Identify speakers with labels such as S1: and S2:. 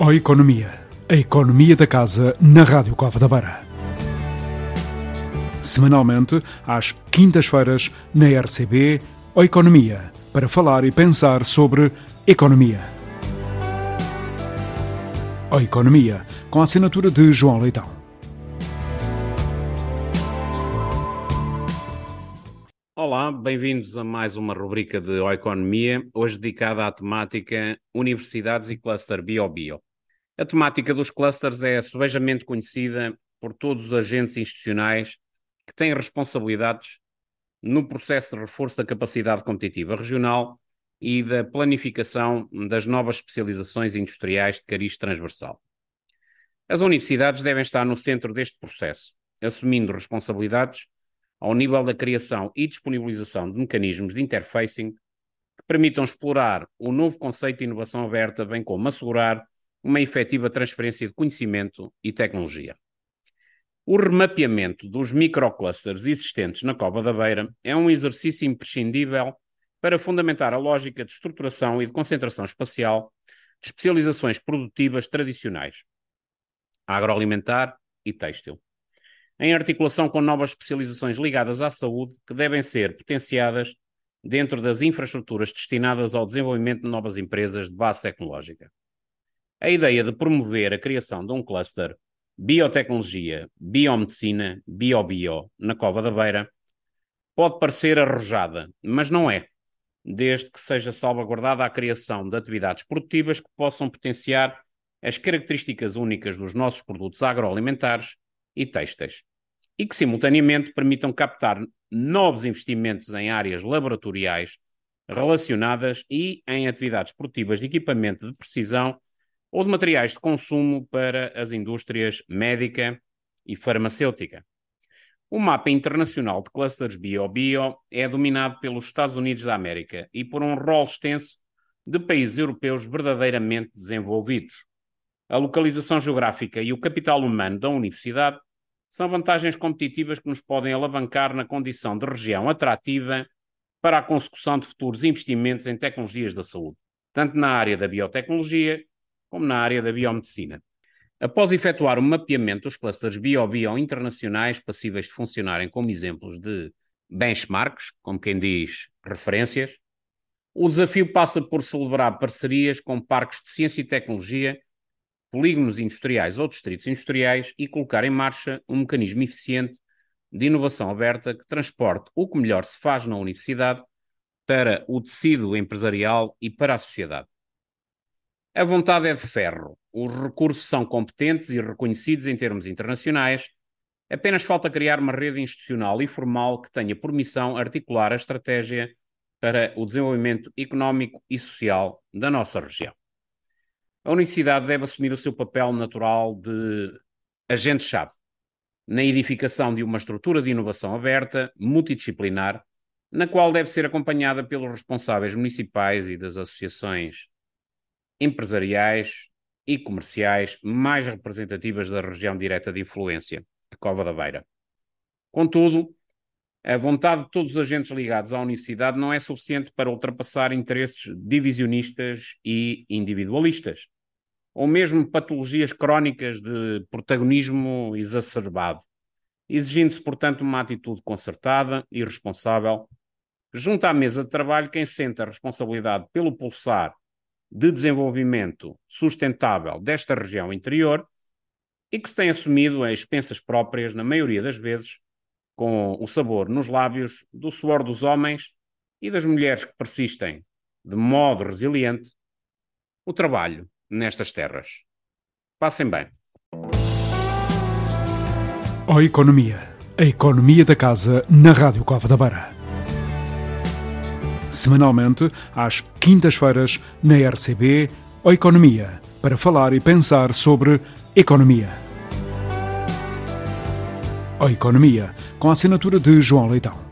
S1: Ó Economia, a economia da casa na Rádio Cova da Beira. Semanalmente, às quintas-feiras, na RCB, Ó Economia, para falar e pensar sobre economia. Ó Economia, com a assinatura de João Leitão.
S2: Olá, bem-vindos a mais uma rubrica de Ó Economia, hoje dedicada à temática Universidades e Cluster Bio-Bio. A temática dos clusters é subejamente conhecida por todos os agentes institucionais que têm responsabilidades no processo de reforço da capacidade competitiva regional e da planificação das novas especializações industriais de cariz transversal. As universidades devem estar no centro deste processo, assumindo responsabilidades ao nível da criação e disponibilização de mecanismos de interfacing que permitam explorar o novo conceito de inovação aberta, bem como assegurar uma efetiva transferência de conhecimento e tecnologia. O remapeamento dos microclusters existentes na Cova da Beira é um exercício imprescindível para fundamentar a lógica de estruturação e de concentração espacial de especializações produtivas tradicionais, agroalimentar e têxtil, em articulação com novas especializações ligadas à saúde que devem ser potenciadas dentro das infraestruturas destinadas ao desenvolvimento de novas empresas de base tecnológica. A ideia de promover a criação de um cluster biotecnologia, biomedicina, biobio na Cova da Beira pode parecer arrojada, mas não é, desde que seja salvaguardada a criação de atividades produtivas que possam potenciar as características únicas dos nossos produtos agroalimentares e têxteis e que, simultaneamente, permitam captar novos investimentos em áreas laboratoriais relacionadas e em atividades produtivas de equipamento de precisão ou de materiais de consumo para as indústrias médica e farmacêutica. O mapa internacional de clusters bio-bio é dominado pelos Estados Unidos da América e por um rol extenso de países europeus verdadeiramente desenvolvidos. A localização geográfica e o capital humano da universidade são vantagens competitivas que nos podem alavancar na condição de região atrativa para a consecução de futuros investimentos em tecnologias da saúde, tanto na área da biotecnologia como na área da biomedicina. Após efetuar o mapeamento dos clusters bio-bio internacionais passíveis de funcionarem como exemplos de benchmarks, como quem diz, referências, o desafio passa por celebrar parcerias com parques de ciência e tecnologia, polígonos industriais ou distritos industriais e colocar em marcha um mecanismo eficiente de inovação aberta que transporte o que melhor se faz na universidade para o tecido empresarial e para a sociedade. A vontade é de ferro, os recursos são competentes e reconhecidos em termos internacionais, apenas falta criar uma rede institucional e formal que tenha por missão articular a estratégia para o desenvolvimento económico e social da nossa região. A universidade deve assumir o seu papel natural de agente-chave na edificação de uma estrutura de inovação aberta, multidisciplinar, na qual deve ser acompanhada pelos responsáveis municipais e das associações empresariais e comerciais mais representativas da região direta de influência, a Cova da Beira. Contudo, a vontade de todos os agentes ligados à universidade não é suficiente para ultrapassar interesses divisionistas e individualistas, ou mesmo patologias crónicas de protagonismo exacerbado, exigindo-se, portanto, uma atitude concertada e responsável, junto à mesa de trabalho quem sente a responsabilidade pelo pulsar de desenvolvimento sustentável desta região interior e que se tem assumido a expensas próprias, na maioria das vezes, com o sabor nos lábios do suor dos homens e das mulheres que persistem, de modo resiliente, o trabalho nestas terras. Passem bem.
S1: Ó Economia, a economia da casa na Rádio Cova da Beira semanalmente, às quintas-feiras, na RCB, ou Economia, para falar e pensar sobre economia. Ou Economia, com a assinatura de João Leitão.